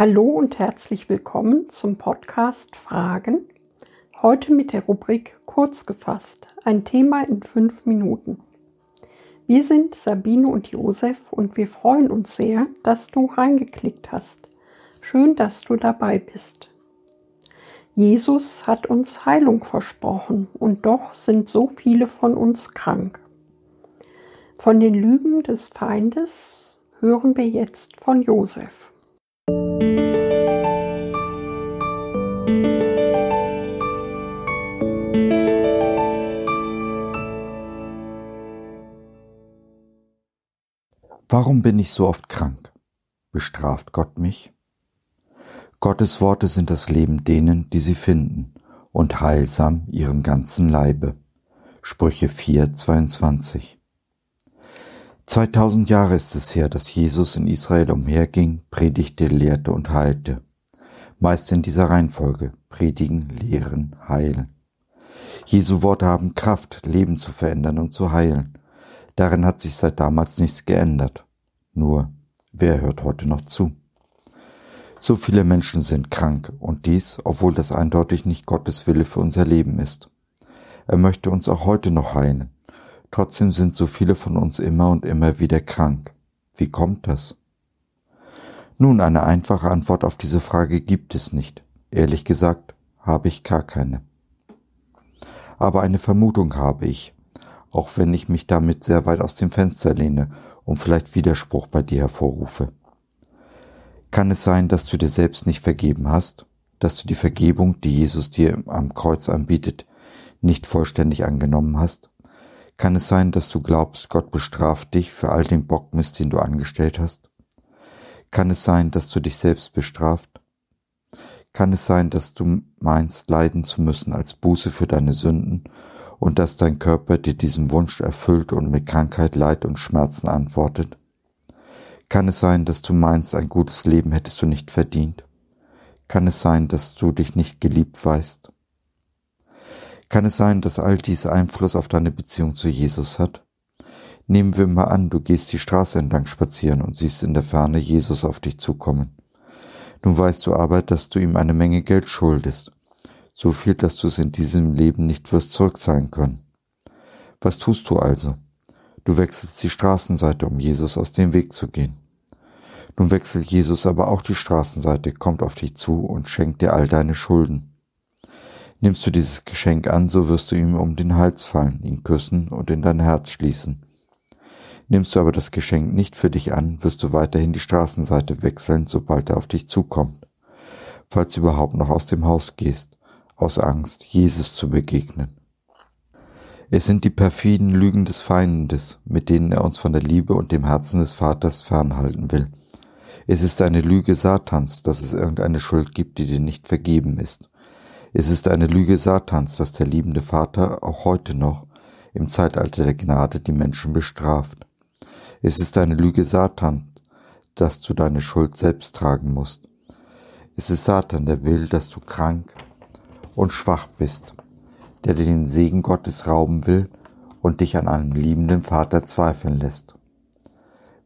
Hallo und herzlich willkommen zum Podcast Fragen. Heute mit der Rubrik Kurz gefasst, ein Thema in fünf Minuten. Wir sind Sabine und Josef und wir freuen uns sehr, dass du reingeklickt hast. Schön, dass du dabei bist. Jesus hat uns Heilung versprochen und doch sind so viele von uns krank. Von den Lügen des Feindes hören wir jetzt von Josef. Warum bin ich so oft krank? Bestraft Gott mich? Gottes Worte sind das Leben denen, die sie finden, und heilsam ihrem ganzen Leibe. Sprüche 4, 22. 2000 Jahre ist es her, dass Jesus in Israel umherging, predigte, lehrte und heilte. Meist in dieser Reihenfolge. Predigen, lehren, heilen. Jesu Worte haben Kraft, Leben zu verändern und zu heilen. Darin hat sich seit damals nichts geändert. Nur, wer hört heute noch zu? So viele Menschen sind krank und dies, obwohl das eindeutig nicht Gottes Wille für unser Leben ist. Er möchte uns auch heute noch heilen. Trotzdem sind so viele von uns immer und immer wieder krank. Wie kommt das? Nun, eine einfache Antwort auf diese Frage gibt es nicht. Ehrlich gesagt, habe ich gar keine. Aber eine Vermutung habe ich, auch wenn ich mich damit sehr weit aus dem Fenster lehne und vielleicht Widerspruch bei dir hervorrufe. Kann es sein, dass du dir selbst nicht vergeben hast, dass du die Vergebung, die Jesus dir am Kreuz anbietet, nicht vollständig angenommen hast? Kann es sein, dass du glaubst, Gott bestraft dich für all den Bockmist, den du angestellt hast? Kann es sein, dass du dich selbst bestraft? Kann es sein, dass du meinst, leiden zu müssen als Buße für deine Sünden und dass dein Körper dir diesen Wunsch erfüllt und mit Krankheit, Leid und Schmerzen antwortet? Kann es sein, dass du meinst, ein gutes Leben hättest du nicht verdient? Kann es sein, dass du dich nicht geliebt weißt? Kann es sein, dass all dies Einfluss auf deine Beziehung zu Jesus hat? Nehmen wir mal an, du gehst die Straße entlang spazieren und siehst in der Ferne Jesus auf dich zukommen. Nun weißt du aber, dass du ihm eine Menge Geld schuldest, so viel, dass du es in diesem Leben nicht wirst zurückzahlen können. Was tust du also? Du wechselst die Straßenseite, um Jesus aus dem Weg zu gehen. Nun wechselt Jesus aber auch die Straßenseite, kommt auf dich zu und schenkt dir all deine Schulden. Nimmst du dieses Geschenk an, so wirst du ihm um den Hals fallen, ihn küssen und in dein Herz schließen. Nimmst du aber das Geschenk nicht für dich an, wirst du weiterhin die Straßenseite wechseln, sobald er auf dich zukommt. Falls du überhaupt noch aus dem Haus gehst, aus Angst, Jesus zu begegnen. Es sind die perfiden Lügen des Feindes, mit denen er uns von der Liebe und dem Herzen des Vaters fernhalten will. Es ist eine Lüge Satans, dass es irgendeine Schuld gibt, die dir nicht vergeben ist. Es ist eine Lüge Satans, dass der liebende Vater auch heute noch im Zeitalter der Gnade die Menschen bestraft. Es ist eine Lüge Satans, dass du deine Schuld selbst tragen musst. Es ist Satan, der will, dass du krank und schwach bist, der dir den Segen Gottes rauben will und dich an einem liebenden Vater zweifeln lässt.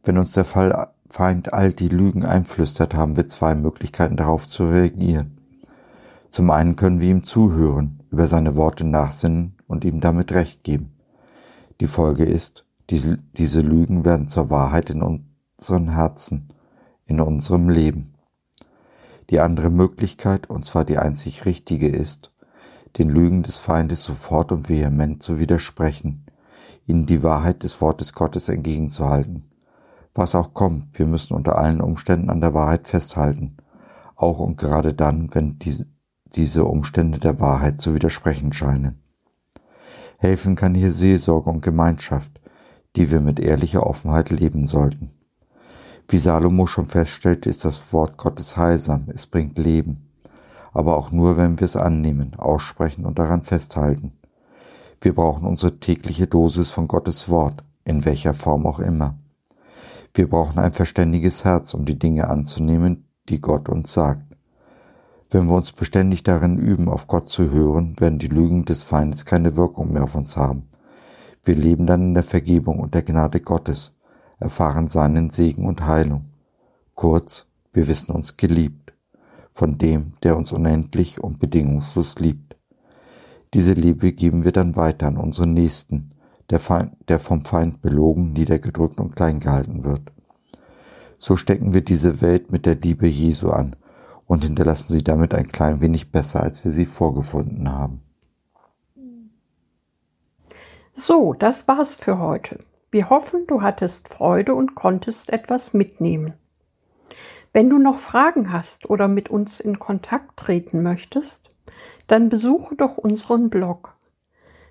Wenn uns der Feind all die Lügen einflüstert, haben wir zwei Möglichkeiten darauf zu reagieren. Zum einen können wir ihm zuhören, über seine Worte nachsinnen und ihm damit Recht geben. Die Folge ist, diese, Lügen werden zur Wahrheit in unseren Herzen, in unserem Leben. Die andere Möglichkeit, und zwar die einzig richtige, ist, den Lügen des Feindes sofort und vehement zu widersprechen, ihnen die Wahrheit des Wortes Gottes entgegenzuhalten. Was auch kommt, wir müssen unter allen Umständen an der Wahrheit festhalten, auch und gerade dann, wenn diese, diese Umstände der Wahrheit zu widersprechen scheinen. Helfen kann hier Seelsorge und Gemeinschaft, die wir mit ehrlicher Offenheit leben sollten. Wie Salomo schon feststellt, ist das Wort Gottes heilsam, es bringt Leben, aber auch nur, wenn wir es annehmen, aussprechen und daran festhalten. Wir brauchen unsere tägliche Dosis von Gottes Wort, in welcher Form auch immer. Wir brauchen ein verständiges Herz, um die Dinge anzunehmen, die Gott uns sagt. Wenn wir uns beständig darin üben, auf Gott zu hören, werden die Lügen des Feindes keine Wirkung mehr auf uns haben. Wir leben dann in der Vergebung und der Gnade Gottes, erfahren seinen Segen und Heilung. Kurz, Wir wissen uns geliebt von dem, der uns unendlich und bedingungslos liebt. Diese Liebe geben wir dann weiter an unseren Nächsten, der, Feind, der vom Feind belogen, niedergedrückt und klein gehalten wird. So stecken wir diese Welt mit der Liebe Jesu an und hinterlassen sie damit ein klein wenig besser, als wir sie vorgefunden haben. So, das war's für heute. Wir hoffen, du hattest Freude und konntest etwas mitnehmen. Wenn du noch Fragen hast oder mit uns in Kontakt treten möchtest, dann besuche doch unseren Blog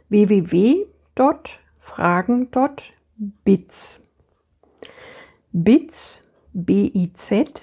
www.fragen.biz. Biz, B-I-Z,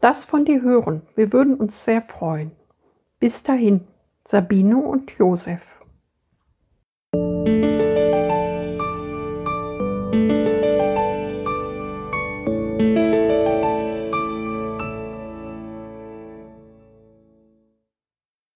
Lass von dir hören, wir würden uns sehr freuen. Bis dahin, Sabine und Josef.